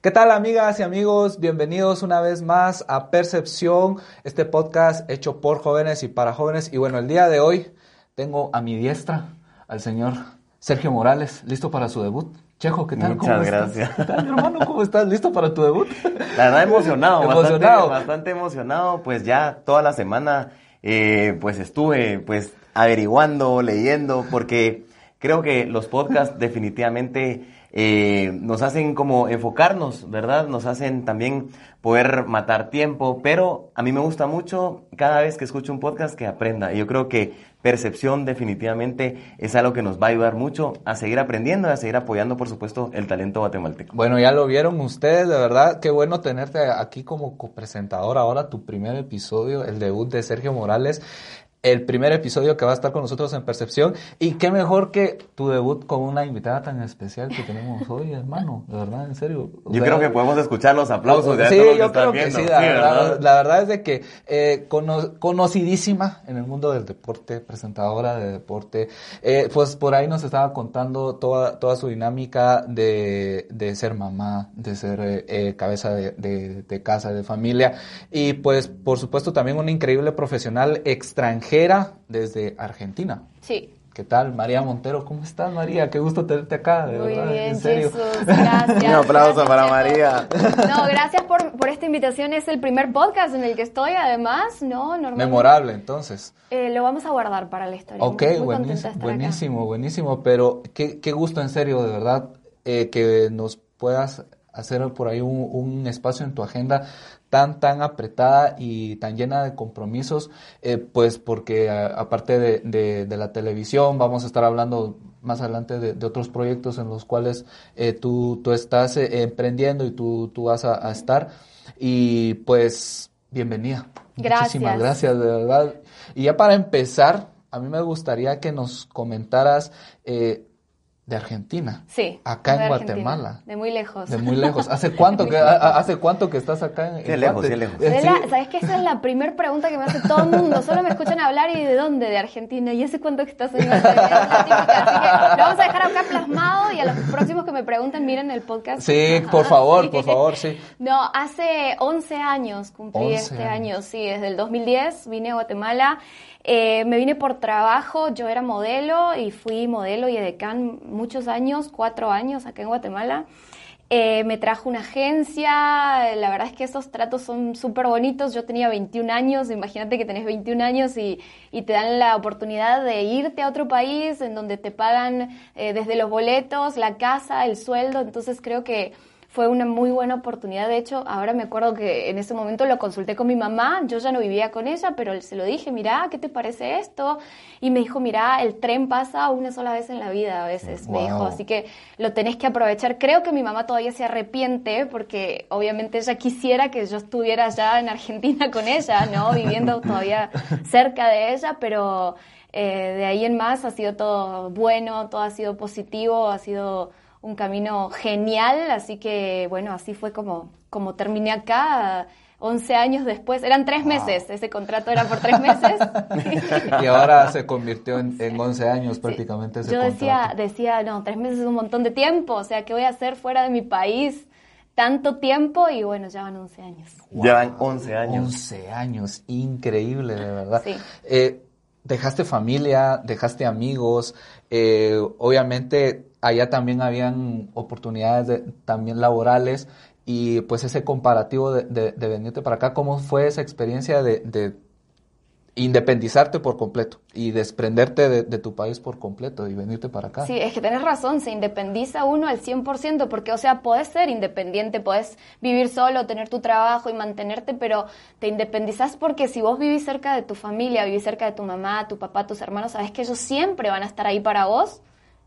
¿Qué tal amigas y amigos? Bienvenidos una vez más a Percepción, este podcast hecho por jóvenes y para jóvenes. Y bueno, el día de hoy tengo a mi diestra al señor Sergio Morales, listo para su debut. Chejo, ¿qué tal? Muchas gracias. ¿Qué tal, hermano? ¿Cómo estás? ¿Listo para tu debut? La verdad, emocionado. Emocionado. Bastante, bastante emocionado. Pues ya toda la semana, eh, pues estuve, pues, averiguando, leyendo, porque creo que los podcasts definitivamente eh, nos hacen como enfocarnos, ¿verdad? Nos hacen también poder matar tiempo, pero a mí me gusta mucho cada vez que escucho un podcast que aprenda. Y yo creo que percepción definitivamente es algo que nos va a ayudar mucho a seguir aprendiendo y a seguir apoyando, por supuesto, el talento guatemalteco. Bueno, ya lo vieron ustedes, de verdad, qué bueno tenerte aquí como copresentador ahora, tu primer episodio, el debut de Sergio Morales el primer episodio que va a estar con nosotros en Percepción. Y qué mejor que tu debut con una invitada tan especial que tenemos hoy, hermano. De verdad, en serio. O yo sea, creo que podemos escuchar los aplausos de Sí, todos yo creo que viendo. sí. La, Sí, verdad, ¿verdad? la verdad es de que eh, cono- conocidísima en el mundo del deporte, presentadora de deporte. Eh, pues por ahí nos estaba contando toda, toda su dinámica de, de ser mamá, de ser eh, eh, cabeza de, de- de casa, de familia. Y pues por supuesto también una increíble profesional extranjera desde Argentina. Sí. ¿Qué tal? María Montero, ¿cómo estás María? Qué gusto tenerte acá, de Muy verdad, bien, en serio. Jesús. Gracias. Un aplauso Gracias, para. María. No, gracias por, por esta invitación. Es el primer podcast en el que estoy, además, ¿no? Normalmente, Memorable, entonces. Eh, lo vamos a guardar para la historia. Ok, Muy buenísimo, buenísimo, buenísimo, pero qué, qué gusto en serio, de verdad, eh, que nos puedas hacer por ahí un, un espacio en tu agenda tan, tan apretada y tan llena de compromisos, eh, pues porque a- aparte de, de- de la televisión, vamos a estar hablando más adelante de, de otros proyectos en los cuales eh, tú, tú estás eh, emprendiendo y tú, tú vas a, a estar. Y pues, bienvenida. Muchísimas Gracias. gracias, de verdad. Y ya para empezar, a mí me gustaría que nos comentaras eh, de Argentina. Sí. Acá en Argentina, Guatemala. De muy lejos. De muy lejos. ¿Hace cuánto que, a- a- hace cuánto que estás acá en, lejos, sí, lejos. Eh, Es sí. la- ¿Sabes qué? Esa es la primera pregunta que me hace todo el mundo. Solo me escuchan hablar y ¿de dónde? De Argentina. ¿Y hace cuánto que estás en Guatemala? Así que lo vamos a dejar acá plasmado y a los próximos que me pregunten, miren el podcast. Sí, Ajá, por favor, sí. por favor, sí. No, hace 11 años cumplí 11 este años. año, sí, desde el 2010 vine a Guatemala. Eh, me vine por trabajo, yo era modelo y fui modelo y edecán muchos años, cuatro años acá en Guatemala. Eh, me trajo una agencia, la verdad es que esos tratos son súper bonitos. Yo tenía 21 años, imagínate que tenés 21 años y, te dan la oportunidad de irte a otro país en donde te pagan eh, desde los boletos, la casa, el sueldo. Entonces creo que fue una muy buena oportunidad. De hecho, ahora me acuerdo que en ese momento lo consulté con mi mamá. Yo ya no vivía con ella, pero se lo dije, mira, ¿qué te parece esto? Y me dijo, mira, el tren pasa una sola vez en la vida a veces, me dijo. Así que lo tenés que aprovechar. Creo que mi mamá todavía se arrepiente porque obviamente ella quisiera que yo estuviera allá en Argentina con ella, ¿no? Viviendo todavía cerca de ella, pero eh, de ahí en más ha sido todo bueno, todo ha sido positivo, ha sido un camino genial, así que bueno, así fue como, como terminé acá. 11 años después, eran tres meses, ese contrato era por tres meses. Y ahora se convirtió en, en 11 años prácticamente ese Yo decía, contrato. decía, no, tres meses es un montón de tiempo, o sea, ¿qué voy a hacer fuera de mi país tanto tiempo? Y bueno, ya van 11 años. Llevan 11 años. 11 años, increíble, de verdad. Sí. Eh, dejaste familia, dejaste amigos, eh, obviamente allá también habían oportunidades de- también laborales y pues ese comparativo de, de- venirte para acá, ¿cómo fue esa experiencia de, de independizarte por completo y desprenderte de, tu país por completo y venirte para acá. Sí, es que tenés razón, se independiza uno al 100%, porque, o sea, podés ser independiente, podés vivir solo, tener tu trabajo y mantenerte, pero te independizás porque si vos vivís cerca de tu familia, vivís cerca de tu mamá, tu papá, tus hermanos, sabes que ellos siempre van a estar ahí para vos,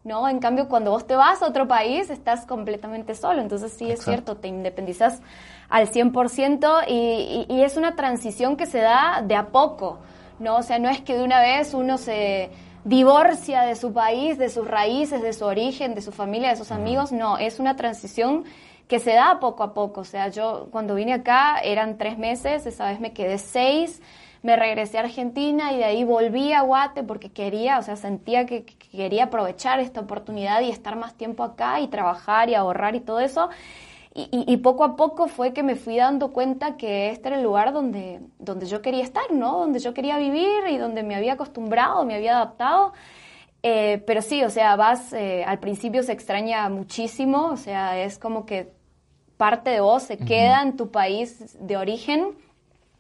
¿no? En cambio, cuando vos te vas a otro país, estás completamente solo, entonces sí es cierto, te independizas al 100% y, y es una transición que se da de a poco. ¿no? O sea, no es que de una vez uno se divorcia de su país, de sus raíces, de su origen, de su familia, de sus amigos, no, es una transición que se da poco a poco. O sea, yo cuando vine acá eran tres meses, esa vez me quedé seis, me regresé a Argentina y de ahí volví a Guate porque quería, o sea, sentía que, que quería aprovechar esta oportunidad y estar más tiempo acá y trabajar y ahorrar y todo eso. Y, poco a poco fue que me fui dando cuenta que este era el lugar donde, donde yo quería estar, ¿no? Donde yo quería vivir y donde me había acostumbrado, me había adaptado. Eh, pero sí, o sea, vas, eh, al principio se extraña muchísimo, o sea, es como que parte de vos se queda en tu país de origen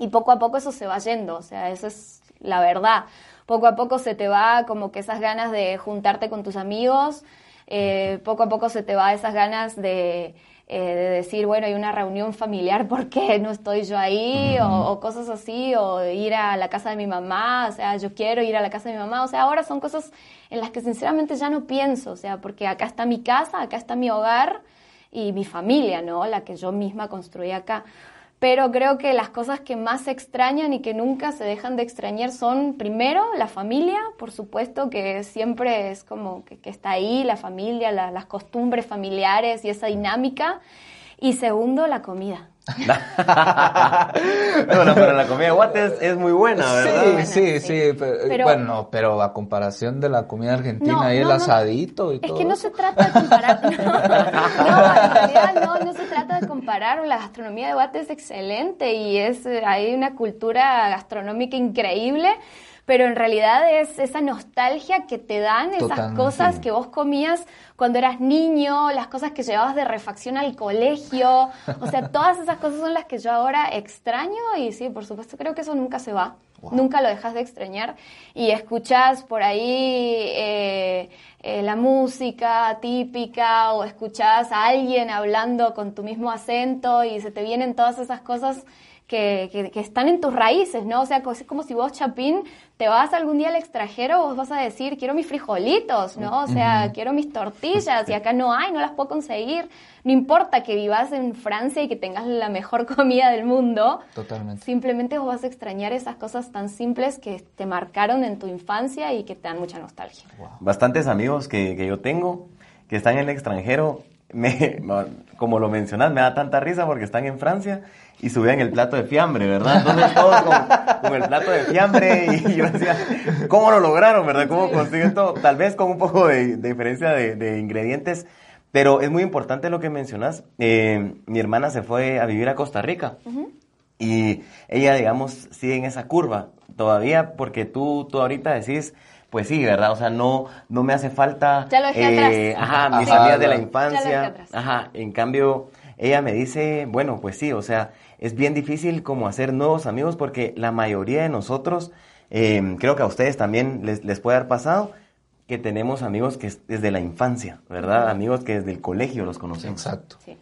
y poco a poco eso se va yendo, o sea, esa es la verdad. Poco a poco se te va como que esas ganas de juntarte con tus amigos, eh, poco a poco se te va esas ganas de eh, de decir, bueno, hay una reunión familiar, porque no estoy yo ahí? o, cosas así, o ir a la casa de mi mamá, o sea, yo quiero ir a la casa de mi mamá, o sea, ahora son cosas en las que sinceramente ya no pienso, o sea, porque acá está mi casa, acá está mi hogar y mi familia, ¿no? La que yo misma construí acá pero creo que las cosas que más se extrañan y que nunca se dejan de extrañar son, primero, la familia, por supuesto, que siempre es como que, está ahí, la familia, las costumbres familiares y esa dinámica, y segundo, la comida. bueno, pero la comida de Guates es muy buena, ¿verdad? Sí, sí, sí. Pero, bueno, pero a comparación de la comida argentina y el asadito y es todo. Es que no se trata de comparar. No, en realidad no, no se trata de comparar. La gastronomía de Guates es excelente y es hay una cultura gastronómica increíble pero en realidad es esa nostalgia que te dan esas cosas que vos comías cuando eras niño, las cosas que llevabas de refacción al colegio, o sea, todas esas cosas son las que yo ahora extraño y sí, por supuesto, creo que eso nunca se va. Nunca lo dejas de extrañar y escuchas por ahí eh, eh, la música típica o escuchas a alguien hablando con tu mismo acento y se te vienen todas esas cosas que, que, están en tus raíces, ¿no? O sea, es como si vos, Chapín, te vas algún día al extranjero, vos vas a decir, quiero mis frijolitos, ¿no? O sea, quiero mis tortillas y acá no hay, no las puedo conseguir. No importa que vivas en Francia y que tengas la mejor comida del mundo. Totalmente. Simplemente vos vas a extrañar esas cosas tan simples que te marcaron en tu infancia y que te dan mucha nostalgia. Bastantes amigos que, que yo tengo que están en el extranjero me, como lo mencionas, me da tanta risa porque están en Francia y subían el plato de fiambre, ¿verdad? Entonces todos con, el plato de fiambre y yo decía, ¿cómo lo lograron, verdad? ¿Cómo consiguen todo? Tal vez con un poco de, diferencia de, ingredientes, pero es muy importante lo que mencionas. Eh, mi hermana se fue a vivir a Costa Rica y ella, digamos, sigue en esa curva todavía porque tú, tú ahorita decís pues sí, ¿verdad? O sea, no, no me hace falta... Ya lo dejé eh, Ajá, mis amigas de la infancia. Ajá, en cambio, ella me dice, bueno, pues sí, o sea, es bien difícil como hacer nuevos amigos porque la mayoría de nosotros, em, creo que a ustedes también les, les puede haber pasado, que tenemos amigos que es desde la infancia, ¿verdad? Amigos que desde el colegio los conocemos. Exacto. Sí.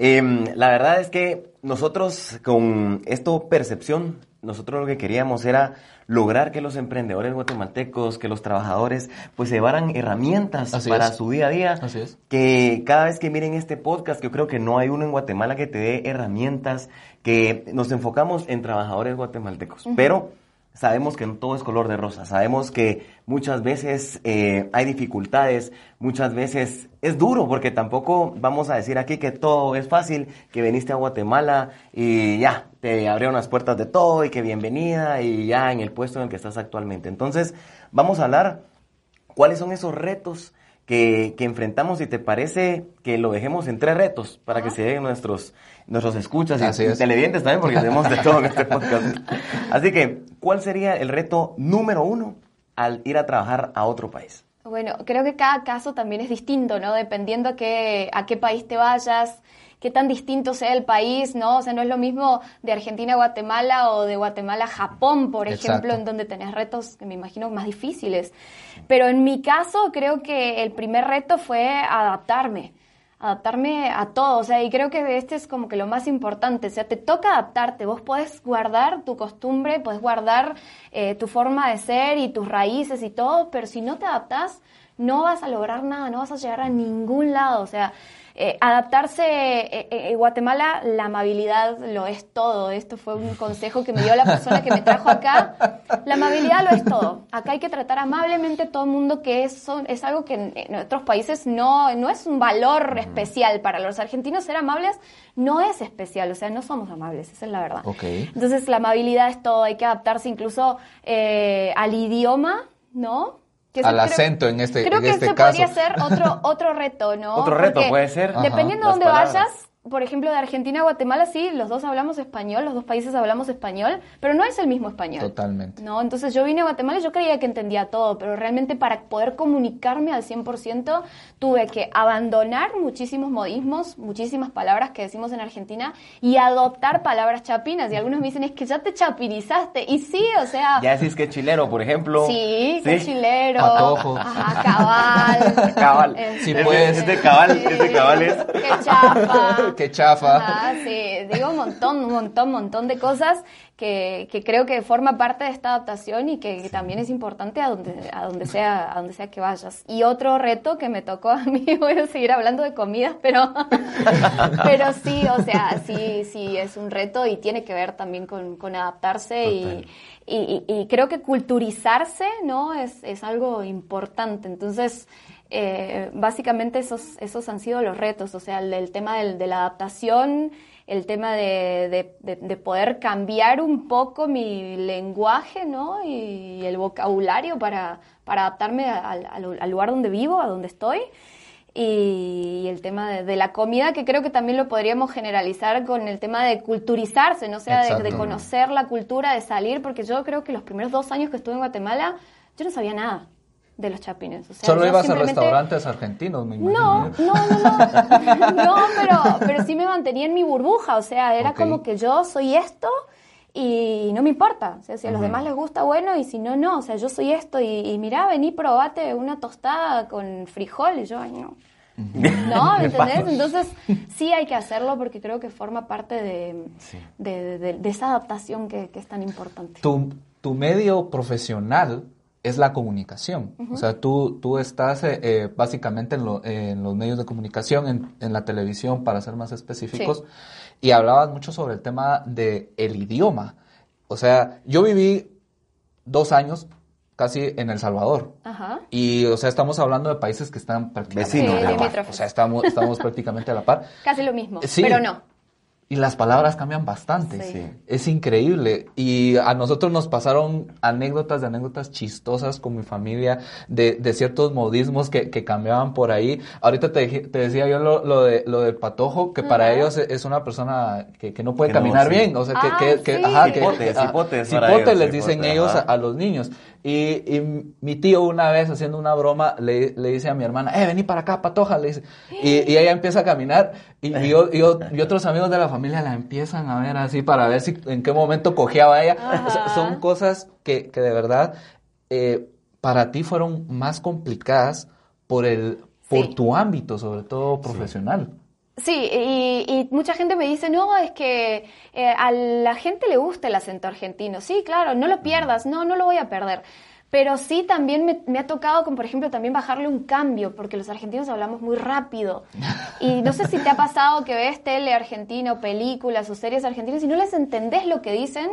Em, la verdad es que nosotros con esto percepción, nosotros lo que queríamos era lograr que los emprendedores guatemaltecos, que los trabajadores, pues llevaran herramientas para su día a día. Así es. Que cada vez que miren este podcast, yo creo que no hay uno en Guatemala que te dé herramientas, que nos enfocamos en trabajadores guatemaltecos. Pero sabemos que no todo es color de rosa, sabemos que muchas veces eh, hay dificultades, muchas veces es duro, porque tampoco vamos a decir aquí que todo es fácil, que viniste a Guatemala y ya, te abrieron las puertas de todo y que bienvenida y ya en el puesto en el que estás actualmente. Entonces, vamos a hablar cuáles son esos retos que, enfrentamos, y te parece que lo dejemos en tres retos para que se den nuestros, nuestros escuchas y televidentes también, porque tenemos de todo en este podcast. Así que, ¿cuál sería el reto número uno al ir a trabajar a otro país? Bueno, creo que cada caso también es distinto, ¿no? Dependiendo a qué, a qué país te vayas, qué tan distinto sea el país, ¿no? O sea, no es lo mismo de Argentina a Guatemala o de Guatemala a Japón, por ejemplo, en donde tenés retos que me imagino más difíciles. Pero en mi caso, creo que el primer reto fue adaptarme adaptarme a todo, o sea, y creo que este es como que lo más importante, o sea, te toca adaptarte, vos podés guardar tu costumbre, podés guardar eh, tu forma de ser y tus raíces y todo, pero si no te adaptas, no vas a lograr nada, no vas a llegar a ningún lado, o sea, eh, adaptarse, eh, eh, en Guatemala la amabilidad lo es todo. Esto fue un consejo que me dio la persona que me trajo acá. La amabilidad lo es todo. Acá hay que tratar amablemente a todo el mundo, que eso es algo que en, en otros países no, no es un valor especial para los argentinos. Ser amables no es especial, o sea, no somos amables, esa es la verdad. Ok. Entonces la amabilidad es todo, hay que adaptarse incluso al idioma, ¿no? Que Al acento en este- Creo en que este caso. podría ser otro, otro reto, ¿no? Otro reto Porque puede ser. Ajá. Dependiendo de Las dónde palabras. vayas, por ejemplo, de Argentina a Guatemala, sí, los dos hablamos español, los dos países hablamos español, pero no es el mismo español. Totalmente. No, entonces yo vine a Guatemala y yo creía que entendía todo, pero realmente para poder comunicarme al 100% tuve que abandonar muchísimos modismos, muchísimas palabras que decimos en Argentina y adoptar palabras chapinas. Y algunos me dicen, es que ya te chapinizaste. Y sí, o sea... Ya decís que es chilero, por ejemplo. Sí, que chilero. Patojo. Ajá, cabal. Cabal. Sí, Este- pues. Este cabal, sí, este cabal es. Qué chafa. Qué chafa. Sí, digo un montón, un montón, un montón de cosas que, que creo que forma parte de esta adaptación y que también es importante a donde, a donde sea, a donde sea que vayas. Y otro reto que me tocó a mí, voy a seguir hablando de comida, pero, pero sí, o sea, sí, sí, es un reto y tiene que ver también con, con adaptarse y- y creo que culturizarse, ¿no? Es, es algo importante. Entonces, eh, básicamente esos, esos han sido los retos, o sea, el, el tema del- de la adaptación, el tema de, de- de- de poder cambiar un poco mi lenguaje, ¿no? Y, el vocabulario para, para adaptarme al, al- lugar donde vivo, a donde estoy. Y, el tema de, de la comida, que creo que también lo podríamos generalizar con el tema de culturizarse, ¿no? O sea, de, conocer la cultura, de salir, porque yo creo que los primeros dos años que estuve en Guatemala, yo no sabía nada de los chapines. O sea, Solo ibas a restaurantes argentinos, me imagino. no, no, no, no. No, pero, pero sí me mantenía en mi burbuja. O sea, era como que yo soy esto y no me importa. O sea, si a los demás les gusta, bueno, y si no, no. O sea, yo soy esto y, y mirá, vení, probate una tostada con frijol. Y yo, ay, no. No, ¿me entendés? Entonces, sí hay que hacerlo porque creo que forma parte de, de, de- de esa adaptación que, que es tan importante. tu, tu medio profesional es la comunicación. O sea, tú, tú estás eh, eh, básicamente en, lo- en los medios de comunicación, en, en la televisión, para ser más específicos, y hablabas mucho sobre el tema del el idioma. O sea, yo viví dos años casi en El Salvador. Ajá. Y, o sea, estamos hablando de países que están prácticamente Vecinos, a la Sí, par. limítrofes. O sea, estamos, estamos prácticamente a la par. Casi lo mismo, Sí. pero no. Y las palabras cambian bastante. Sí. Sí. Es increíble. Y a nosotros nos pasaron anécdotas de anécdotas chistosas con mi familia, de, de ciertos modismos que, que cambiaban por ahí. Ahorita te, te decía yo lo, lo, de, lo del patojo, que para Ajá. ellos es una persona que, que no puede Que no, caminar sí. bien. O sea, que, Ah, que, ah, les dicen ellos a, a los niños. Y, y mi tío una vez haciendo una broma le, le dice a mi hermana, eh, vení para acá, patoja, le dice. Y, y ella empieza a caminar y, y yo- y yo- y otros amigos de la familia la empiezan a ver así para ver si en qué momento cojeaba ella. O sea, Ajá. son cosas que, que de verdad eh, para ti fueron más complicadas por, el, por Sí. tu ámbito, sobre todo profesional. Sí, y, y mucha gente me dice, no, es que eh, a la gente le gusta el acento argentino. Sí, claro, no lo pierdas, no, no lo voy a perder. Pero sí también me, me ha tocado, con, por ejemplo, también bajarle un cambio, porque los argentinos hablamos muy rápido. Y no sé si te ha pasado que ves tele argentino, películas o series argentinas y no les entendés lo que dicen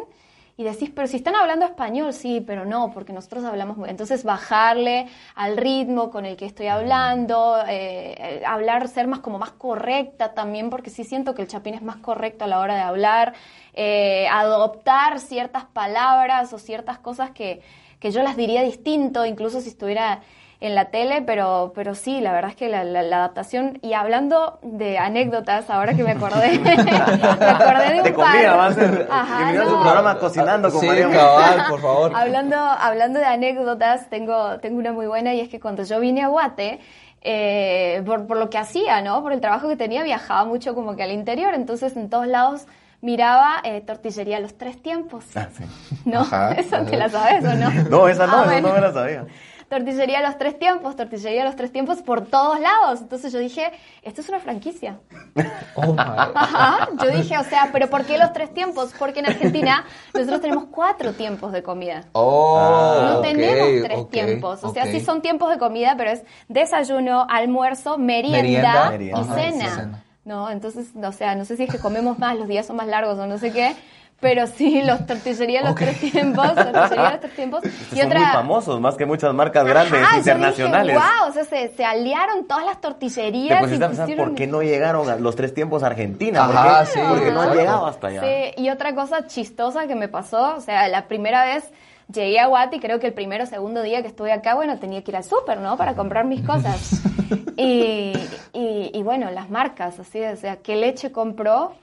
y decís, pero si están hablando español, sí, pero no, porque nosotros hablamos muy... Entonces bajarle al ritmo con el que estoy hablando, eh, hablar, ser más como más correcta también, porque sí siento que el chapín es más correcto a la hora de hablar, eh, adoptar ciertas palabras o ciertas cosas que, que yo las diría distinto, incluso si estuviera en la tele, pero, pero sí, la verdad es que la, la- la adaptación, y hablando de anécdotas, ahora que me acordé, me acordé de un De comida, par. va a ser. Ajá, no. su programa Cocinando con Sí, María. cabal, por favor. Hablando, hablando de anécdotas, tengo, tengo una muy buena y es que cuando yo vine a Guate, eh, por, por lo que hacía, ¿no? Por el trabajo que tenía, viajaba mucho como que al interior, entonces en todos lados miraba eh, tortillería a los tres tiempos. Ah, sí. ¿No? Ajá, ¿Esa ajá. te la sabes o no? No, esa no, Ah, esa bueno. no me la sabía. Tortillería a los tres tiempos, tortillería a los tres tiempos por todos lados. Entonces yo dije, esto es una franquicia. Oh, my. Ajá. Yo dije, o sea, ¿pero por qué los tres tiempos? Porque en Argentina nosotros tenemos cuatro tiempos de comida. Oh, No tenemos tres tiempos. O sea, sí son tiempos de comida, pero es desayuno, almuerzo, merienda, y ajá, cena. y cena. No, entonces, o sea, no sé si es que comemos más, los días son más largos o no sé qué, pero sí, los tortillería los tres tiempos, los tres tiempos. Estos son muy famosos, más que muchas marcas grandes, Ajá, internacionales. Dije, wow, o sea, se, se aliaron todas las Te tortillerías pusiste y pusieron... por qué no llegaron a los tres tiempos a Argentina. ¿Por Ajá, qué? sí, Porque no han llegado hasta allá. Sí, y otra cosa chistosa que me pasó, o sea, la primera vez llegué a Guati, creo que el primero o segundo día que estuve acá, bueno, tenía que ir al súper, ¿no? Para comprar mis cosas. y, y, y bueno, las marcas, así, o sea, qué leche compró,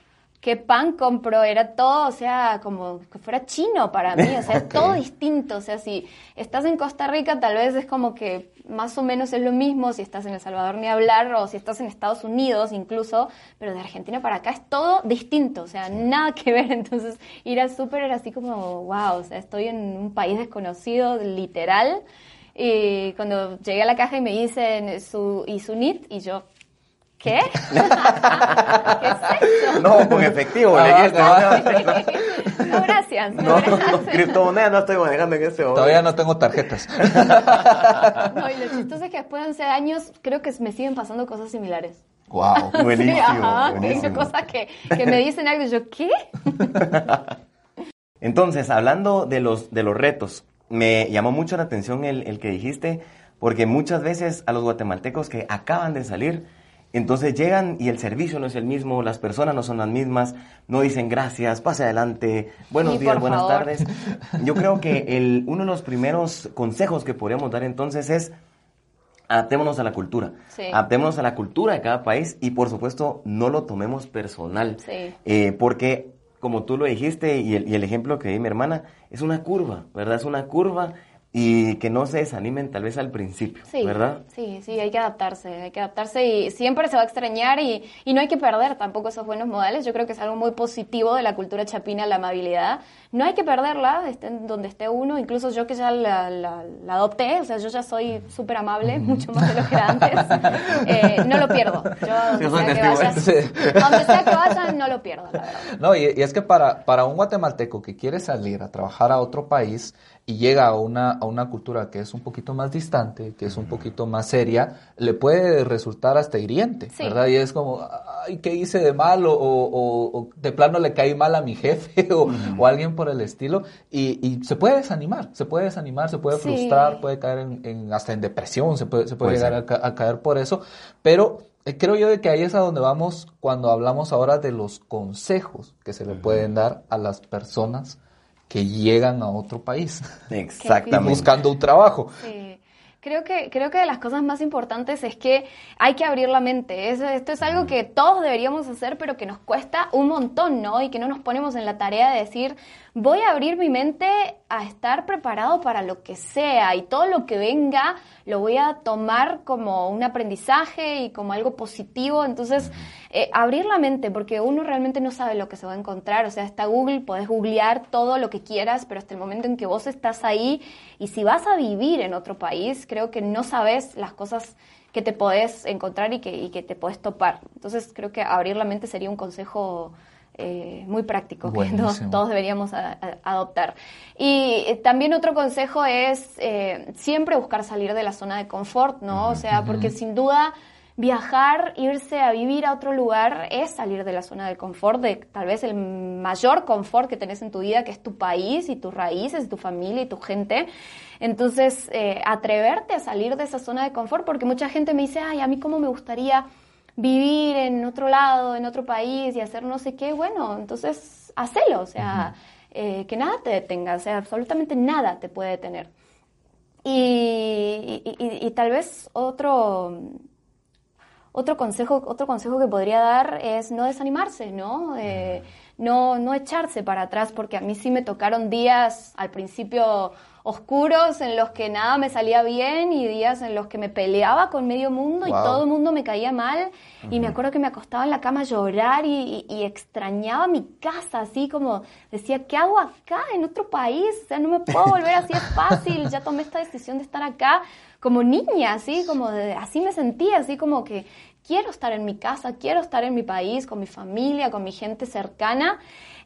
qué pan compró, era todo, o sea, como que fuera chino para mí, o sea, es todo distinto, o sea, si estás en Costa Rica tal vez es como que más o menos es lo mismo, si estás en El Salvador ni hablar, o si estás en Estados Unidos incluso, pero de Argentina para acá es todo distinto, o sea, nada que ver, entonces ir al súper era así como, wow, o sea, estoy en un país desconocido, literal, y cuando llegué a la caja y me dicen su, y su NIT, y yo, ¿qué? ¿Qué es eso? No, con efectivo. Ah, le dijiste, cabal. no, No, gracias. No, no, no, gracias. criptomoneda no estoy manejando en ese momento. Todavía no tengo tarjetas. No, y lo chistoso es que después de 11 años creo que me siguen pasando cosas similares. Wow. Buenísimo, Sí, ajá, buenísimo. cosas que, que me dicen algo y yo, ¿qué? Entonces, hablando de los, de los retos, me llamó mucho la atención el, el que dijiste, porque muchas veces a los guatemaltecos que acaban de salir, entonces llegan y el servicio no es el mismo, las personas no son las mismas, no dicen gracias, pase adelante, buenos Sí, días, buenas favor. tardes. Yo creo que el, uno de los primeros consejos que podríamos dar entonces es adaptémonos a la cultura. Sí. Adaptémonos a la cultura de cada país y por supuesto no lo tomemos personal. Sí. Eh, porque, como tú lo dijiste y el, y el ejemplo que di mi hermana, es una curva, ¿verdad? Es una curva y que no se desanimen tal vez al principio, Sí, ¿verdad? sí, sí, hay que adaptarse, hay que adaptarse y siempre se va a extrañar y, y no hay que perder tampoco esos buenos modales. Yo creo que es algo muy positivo de la cultura chapina, la amabilidad. No hay que perderla, esté donde esté uno, incluso yo que ya la, la- la adopté, o sea, yo ya soy súper amable, mucho más de lo que era antes. Eh, no lo pierdo. Yo, donde Yo soy sea que testigo de vaya, eso. donde sea que vaya, no lo pierdo, la verdad. No, y, y es que para, para un guatemalteco que quiere salir a trabajar a otro país y llega a una, a una cultura que es un poquito más distante, que es un poquito más seria, le puede resultar hasta hiriente, Sí. ¿verdad? Y es como, ay, ¿qué hice de mal? O, o- o de plano le caí mal a mi jefe o, o alguien por el estilo. Y, y se puede desanimar, se puede desanimar, se puede Sí. frustrar, puede caer en, en- hasta en depresión, se puede, se puede Puede llegar a, ca- a caer por eso. Pero eh, creo yo de que ahí es a donde vamos cuando hablamos ahora de los consejos que se le pueden dar a las personas que llegan a otro país Exactamente. buscando un trabajo. Sí. Creo que, creo que de las cosas más importantes es que hay que abrir la mente. Es- esto es algo que todos deberíamos hacer, pero que nos cuesta un montón, ¿no? Y que no nos ponemos en la tarea de decir, voy a abrir mi mente a estar preparado para lo que sea y todo lo que venga lo voy a tomar como un aprendizaje y como algo positivo. Entonces, eh, abrir la mente, porque uno realmente no sabe lo que se va a encontrar. O sea, está Google, podés googlear todo lo que quieras, pero hasta el momento en que vos estás ahí y si vas a vivir en otro país, creo que no sabes las cosas que te podés encontrar y que, y que te podés topar. Entonces, creo que abrir la mente sería un consejo eh, muy práctico que Buenísimo. todos, todos deberíamos a- a- adoptar. Y eh, también otro consejo es eh, siempre buscar salir de la zona de confort, ¿no? O sea, porque sin duda viajar, irse a vivir a otro lugar es salir de la zona de confort, de tal vez el mayor confort que tenés en tu vida, que es tu país y tus raíces, tu familia y tu gente. Entonces, eh, atreverte a salir de esa zona de confort, porque mucha gente me dice, ay, a mí cómo me gustaría vivir en otro lado, en otro país y hacer no sé qué, bueno, entonces hacelo, o sea, eh, que nada te detenga, o sea, absolutamente nada te puede detener. Y, y- y- y tal vez otro, otro consejo, otro consejo que podría dar es no desanimarse, ¿no? Eh, no, no echarse para atrás, porque a mí sí me tocaron días al principio oscuros en los que nada me salía bien y días en los que me peleaba con medio mundo y todo el mundo me caía mal. Y me acuerdo que me acostaba en la cama a llorar y, y- y extrañaba mi casa, así como decía, ¿qué hago acá en otro país? O sea, no me puedo volver así, es fácil, ya tomé esta decisión de estar acá como niña, así como de- así me sentía, así como que quiero estar en mi casa, quiero estar en mi país, con mi familia, con mi gente cercana.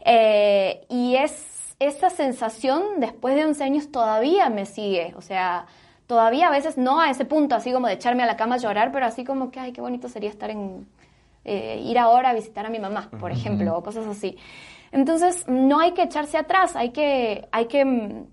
Eh, y es esa sensación después de 11 años todavía me sigue, o sea, todavía a veces no a ese punto, así como de echarme a la cama a llorar, pero así como que, ay, qué bonito sería estar en, eh, ir ahora a visitar a mi mamá, por ejemplo, o cosas así. Entonces, no hay que echarse atrás, hay que, hay que mm,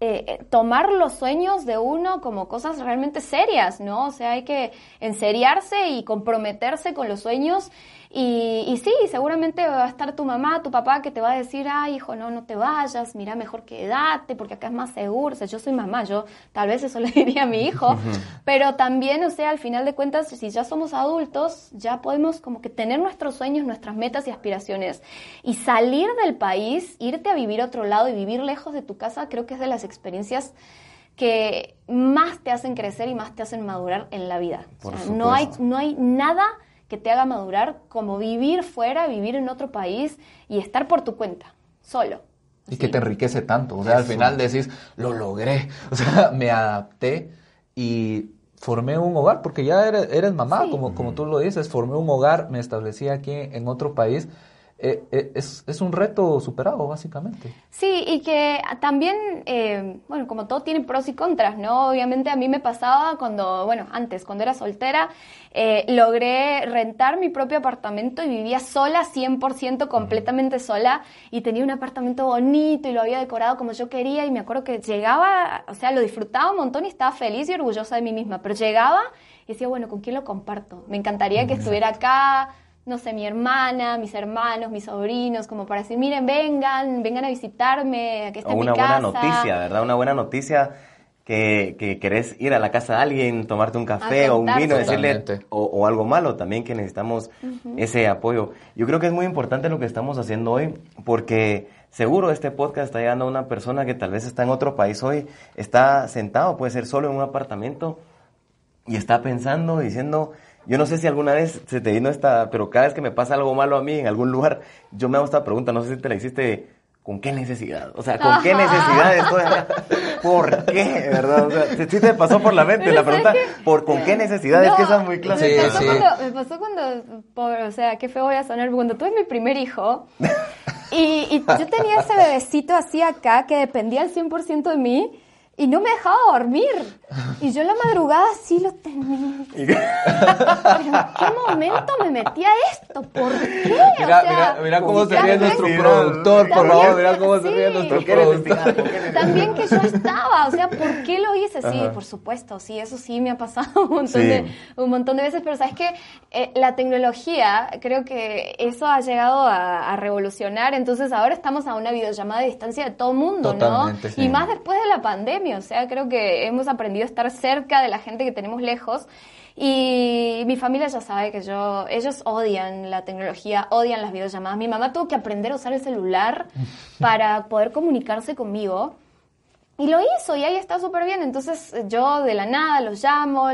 eh, tomar los sueños de uno como cosas realmente serias, ¿no? O sea, hay que enseriarse y comprometerse con los sueños. Y, y sí, seguramente va a estar tu mamá, tu papá, que te va a decir, ay, hijo, no, no te vayas, mira, mejor quédate, porque acá es más seguro. O sea, yo soy mamá, yo tal vez eso le diría a mi hijo. Pero también, o sea, al final de cuentas, si ya somos adultos, ya podemos como que tener nuestros sueños, nuestras metas y aspiraciones. Y salir del país, irte a vivir a otro lado y vivir lejos de tu casa, creo que es de las experiencias que más te hacen crecer y más te hacen madurar en la vida. O sea, no, hay, no hay nada que te haga madurar como vivir fuera, vivir en otro país y estar por tu cuenta, solo. Y que te enriquece tanto. O sea, al final decís, lo logré. O sea, me adapté y formé un hogar, porque ya eres, eres mamá, Sí. como, como tú lo dices, formé un hogar, me establecí aquí en otro país. Eh, eh, es, es un reto superado, básicamente. Sí, y que también, eh, bueno, como todo tiene pros y contras, ¿no? Obviamente a mí me pasaba cuando, bueno, antes, cuando era soltera, eh, logré rentar mi propio apartamento y vivía sola, 100% completamente sola, y tenía un apartamento bonito y lo había decorado como yo quería, y me acuerdo que llegaba, o sea, lo disfrutaba un montón y estaba feliz y orgullosa de mí misma, pero llegaba y decía, bueno, ¿con quién lo comparto? Me encantaría que estuviera acá, no sé, mi hermana, mis hermanos, mis sobrinos, como para decir, miren, vengan, vengan a visitarme, aquí está O mi una casa. buena noticia, ¿verdad? Una buena noticia que, que querés ir a la casa de alguien, tomarte un café o un vino, decirle, o, o algo malo también que necesitamos ese apoyo. Yo creo que es muy importante lo que estamos haciendo hoy porque seguro este podcast está llegando a una persona que tal vez está en otro país hoy, está sentado, puede ser solo en un apartamento y está pensando, diciendo, yo no sé si alguna vez se te vino esta, pero cada vez que me pasa algo malo a mí en algún lugar, yo me hago esta pregunta, no sé si te la hiciste, ¿con qué necesidad? O sea, ¿con qué necesidad estoy acá? ¿Por qué? ¿Verdad? O sea, si sí te pasó por la mente Pero la pregunta. ¿por con qué necesidad? es que esa es muy me clásica. pasó Sí, sí. cuando- me pasó cuando, por- o sea, qué feo voy a sonar, cuando tuve mi primer hijo, y, y yo tenía ese bebecito así acá que dependía al 100% de mí, y no me dejaba dormir. Y yo en la madrugada sí lo tenía. Pero ¿en qué momento me metí a esto? ¿Por qué? Mira, o sea, mira, mira cómo se ríe nuestro productor, por favor, mira cómo se ríe sí. nuestro productor. También que yo estaba, o sea, ¿por qué lo hice? Sí, Ajá. por supuesto, sí, eso sí me ha pasado un montón, Sí. de, un montón de veces, pero sabes que la tecnología, creo que eso ha llegado a, a revolucionar, entonces ahora estamos a una videollamada de distancia de todo el mundo, Totalmente, ¿no? sí. Y más después de la pandemia, o sea, creo que hemos aprendido a estar cerca de la gente que tenemos lejos. Y mi familia ya sabe que yo, ellos odian la tecnología, odian las videollamadas. Mi mamá tuvo que aprender a usar el celular para poder comunicarse conmigo. Y lo hizo y ahí está súper bien. Entonces yo de la nada los llamo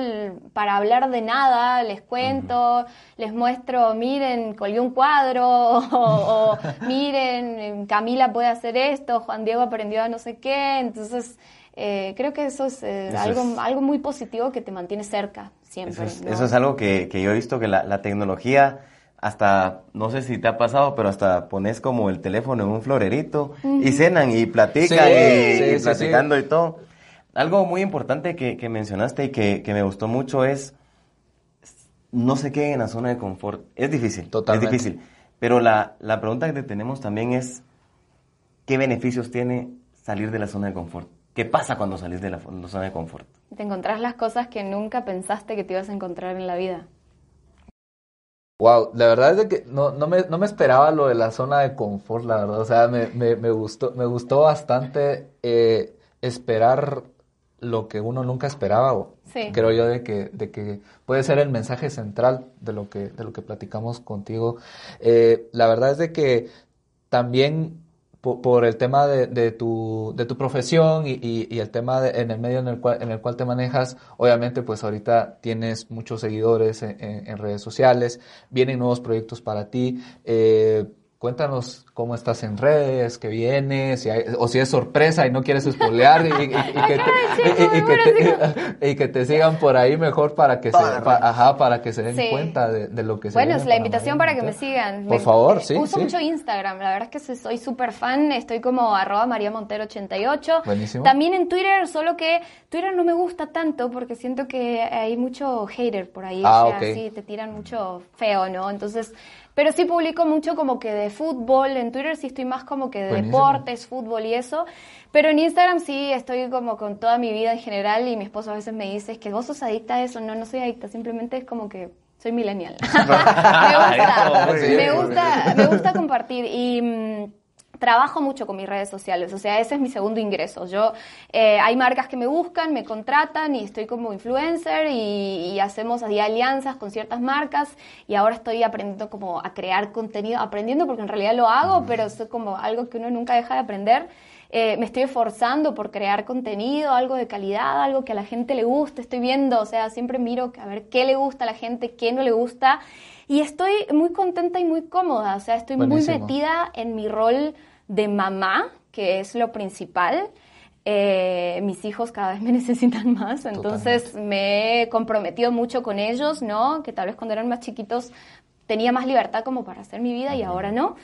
para hablar de nada, les cuento, les muestro, miren, colgué un cuadro, o, o, miren, Camila puede hacer esto, Juan Diego aprendió a no sé qué. Entonces eh, creo que eso es, eh, Eso algo, es- algo muy positivo que te mantiene cerca siempre. Eso es, ¿no? eso es algo que, que yo he visto que la, la tecnología, hasta, no sé si te ha pasado, pero hasta pones como el teléfono en un florerito y cenan y platican Sí, y, sí, y sí, platicando y todo. Algo muy importante que, que mencionaste y que, que me gustó mucho es no se queden en la zona de confort. Es difícil, Totalmente. es difícil. Pero la, la pregunta que te tenemos también es, ¿qué beneficios tiene salir de la zona de confort? ¿Qué pasa cuando salís de la, zona de confort? Te encontrás las cosas que nunca pensaste que te ibas a encontrar en la vida. Wow, la verdad es de que no, no, me, no me esperaba lo de la zona de confort, la verdad. O sea, me, me, me gustó, me gustó bastante eh, esperar lo que uno nunca esperaba, o Sí. creo yo, de que, de que puede ser el mensaje central de lo que, de lo que platicamos contigo. Eh, la verdad es de que también po- por, el tema de, de tu, de tu profesión y, y- y el tema de- en el medio en el cual, en el cual te manejas, obviamente pues ahorita tienes muchos seguidores en, en- en redes sociales, vienen nuevos proyectos para ti. eh, Cuéntanos cómo estás en redes, qué vienes, si hay- o si es sorpresa y no quieres spoilear y, y- y- y que te, sigan por ahí mejor para que se, pa- ajá, para que se den Sí. cuenta de, de lo que se Bueno, es la invitación María para que me sigan. Por Me- favor, eh, sí, Uso sí. mucho Instagram, la verdad es que soy súper fan, estoy como arroba María Montero 88. Buenísimo. También en Twitter, solo que Twitter no me gusta tanto porque siento que hay mucho hater por ahí, Ah, o sea, sí, te tiran mucho feo, ¿no? Entonces, pero sí publico mucho como que de fútbol, en Twitter sí estoy más como que de Buenísimo. deportes, fútbol y eso, pero en Instagram sí estoy como con toda mi vida en general y mi esposo a veces me dice, es que vos sos adicta a eso, no, no soy adicta, simplemente es como que soy millennial. me gusta, me gusta, me gusta compartir y mm, trabajo mucho con mis redes sociales, o sea, ese es mi segundo ingreso. Yo, eh, hay marcas que me buscan, me contratan y estoy como influencer y, y hacemos ahí alianzas con ciertas marcas y ahora estoy aprendiendo como a crear contenido, aprendiendo porque en realidad lo hago, pero es como algo que uno nunca deja de aprender. Eh, me estoy esforzando por crear contenido, algo de calidad, algo que a la gente le guste. Estoy viendo, o sea, siempre miro a ver qué le gusta a la gente, qué no le gusta. Y estoy muy contenta y muy cómoda, o sea, estoy Buenísimo. muy metida en mi rol de mamá, que es lo principal. Eh, mis hijos cada vez me necesitan más, entonces me he comprometido mucho con ellos, ¿no? Que tal vez cuando eran más chiquitos tenía más libertad como para hacer mi vida y ahora no.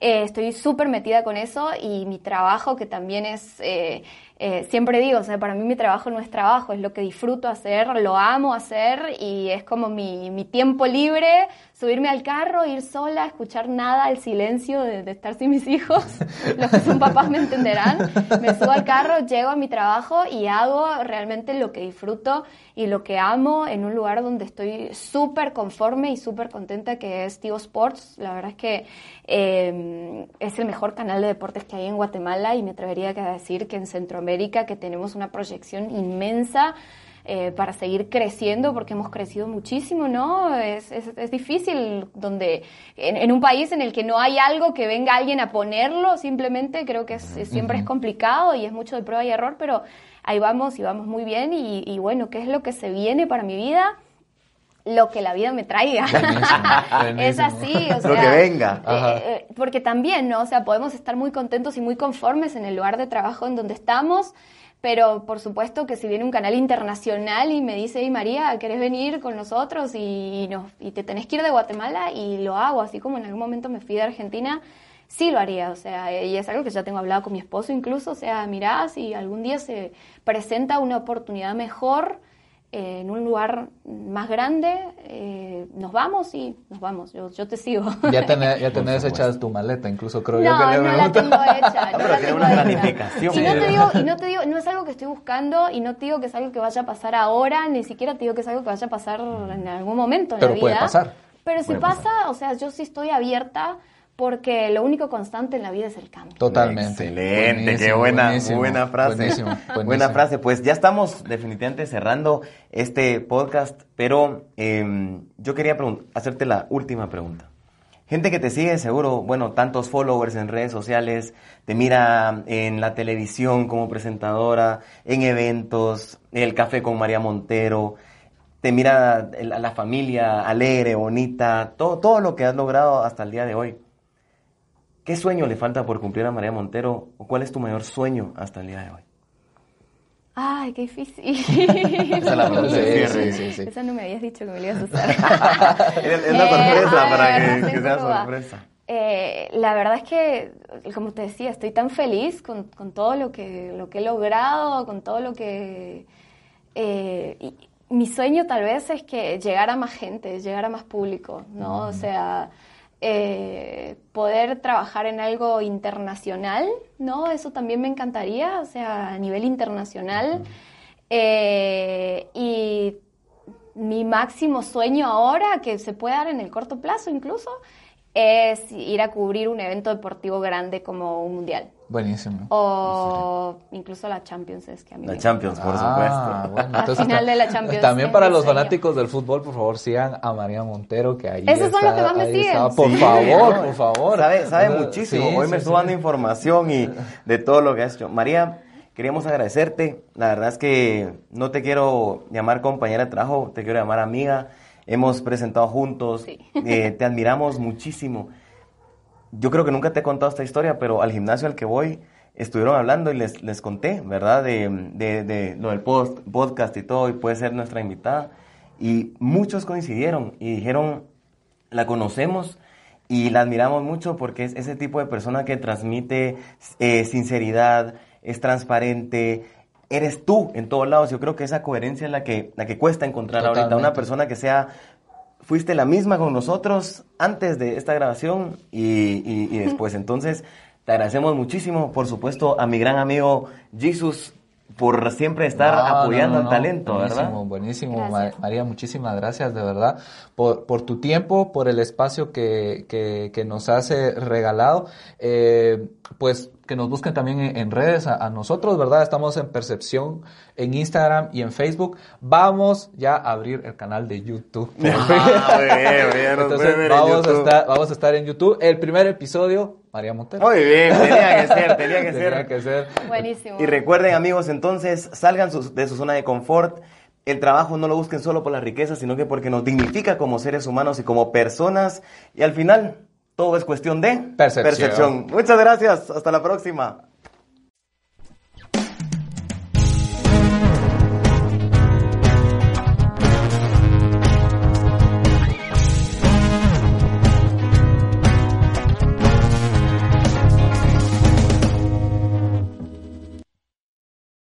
Eh, estoy súper metida con eso y mi trabajo, que también es, eh, eh, siempre digo, o sea, para mí mi trabajo no es trabajo, es lo que disfruto hacer, lo amo hacer y es como mi, mi tiempo libre, subirme al carro, ir sola, escuchar nada, el silencio de, de estar sin mis hijos. Los que son papás me entenderán. Me subo al carro, llego a mi trabajo y hago realmente lo que disfruto y lo que amo en un lugar donde estoy súper conforme y súper contenta, que es Tivo Sports. La verdad es que eh, es el mejor canal de deportes que hay en Guatemala y me atrevería a decir que en Centroamérica, que tenemos una proyección inmensa eh, para seguir creciendo, porque hemos crecido muchísimo, ¿no? Es, es, es difícil donde, en, en, un país en el que no hay algo que venga alguien a ponerlo, simplemente creo que es, es, siempre es complicado y es mucho de prueba y error, pero ahí vamos y vamos muy bien y, y bueno, ¿qué es lo que se viene para mi vida? Lo que la vida me traiga. Buenísimo, buenísimo. es así, o sea, Lo que venga. Eh, eh, porque también, ¿no? O sea, podemos estar muy contentos y muy conformes en el lugar de trabajo en donde estamos, pero por supuesto que si viene un canal internacional y me dice, hey María, ¿querés venir con nosotros? Y, no, y te tenés que ir de Guatemala y lo hago, así como en algún momento me fui de Argentina, sí lo haría, o sea, y es algo que ya tengo hablado con mi esposo incluso, o sea, mirá, si algún día se presenta una oportunidad mejor, eh, en un lugar más grande, eh, nos vamos y nos vamos, yo, yo te sigo. Ya tenés, ya tenés hecha tu maleta, incluso creo no, yo que le no la tengo hecha. No Pero la tiene tengo una hecha. planificación. Y no te digo, y no te digo, no es algo que estoy buscando y no te digo que es algo que vaya a pasar ahora, ni siquiera te digo que es algo que vaya a pasar en algún momento en Pero la vida. puede pasar. Pero si Puede pasa, o sea, yo sí estoy abierta porque lo único constante en la vida es el cambio. Totalmente. Excelente, qué buena, buenísimo, buena frase. buenísimo, Buena buenísimo. frase. Pues ya estamos definitivamente cerrando este podcast, pero eh, yo quería hacerte la última pregunta. Gente que te sigue, seguro, bueno, tantos followers en redes sociales, te mira en la televisión como presentadora, en eventos, el café con María Montero, te mira la, la familia alegre, bonita, todo, todo lo que has logrado hasta el día de hoy. ¿Qué sueño le falta por cumplir a María Montero? ¿O cuál es tu mayor sueño hasta el día de hoy? Ay, qué difícil. Esa es la pregunta de Sí, cierre. sí, sí, sí. Esa no me habías dicho que me la ibas a usar. Es una Eh, sorpresa a para ver, que, sea sorpresa. Eh, la verdad es que, como te decía, estoy tan feliz con, con todo lo que, lo que he logrado, con todo lo que... eh, y mi sueño tal vez es que llegar a más gente, llegar a más público, ¿no? O sea, eh, poder trabajar en algo internacional, ¿no? Eso también me encantaría, o sea, a nivel internacional. Eh, y mi máximo sueño ahora, que se puede dar en el corto plazo incluso, es ir a cubrir un evento deportivo grande como un mundial. Buenísimo. O incluso la Champions es que a mí La me Champions, por Ah, supuesto. bueno, entonces final de la Champions También para los fanáticos del fútbol, por favor, sigan a María Montero, que ahí Esos son está, los que más me siguen. está. Por Sí, favor, ¿no? por favor. Sabe, sabe muchísimo. sí, Hoy sí, me estuvo sí. dando información y de todo lo que has hecho. María, queríamos agradecerte. La verdad es que no te quiero llamar compañera de trabajo, te quiero llamar amiga. Hemos presentado juntos, Sí. eh, te admiramos muchísimo. Yo creo que nunca te he contado esta historia, pero al gimnasio al que voy estuvieron hablando y les, les conté, ¿verdad? De, de- de lo del post, podcast y todo, y puede ser nuestra invitada. Y muchos coincidieron y dijeron, la conocemos y la admiramos mucho porque es ese tipo de persona que transmite eh, sinceridad, es transparente, eres tú en todos lados. Yo creo que esa coherencia es la que, la que cuesta encontrar ahorita. Una Totalmente. persona que sea, fuiste la misma con nosotros antes de esta grabación y, y- y después. Entonces, te agradecemos muchísimo, por supuesto, a mi gran amigo Jesus por siempre estar No, no, apoyando no, al no. talento, buenísimo, ¿verdad? Buenísimo. Ma- María, muchísimas gracias de verdad por, por tu tiempo, por el espacio que, que, que nos has eh, regalado. Eh, pues que nos busquen también en, en redes a, a nosotros, ¿verdad? Estamos en Percepción, en Instagram y en Facebook. Vamos ya a abrir el canal de YouTube. Ah, muy bien, muy bien, Entonces en vamos a, estar, vamos a estar en YouTube. El primer episodio, María Montero. Muy bien, tenía que ser, tenía que Tenía ser. que ser. Buenísimo. Y recuerden amigos, entonces salgan sus- de su zona de confort. El trabajo no lo busquen solo por la riqueza, sino que porque nos dignifica como seres humanos y como personas. Y al final, todo es cuestión de Percepción. Muchas gracias. Hasta la próxima.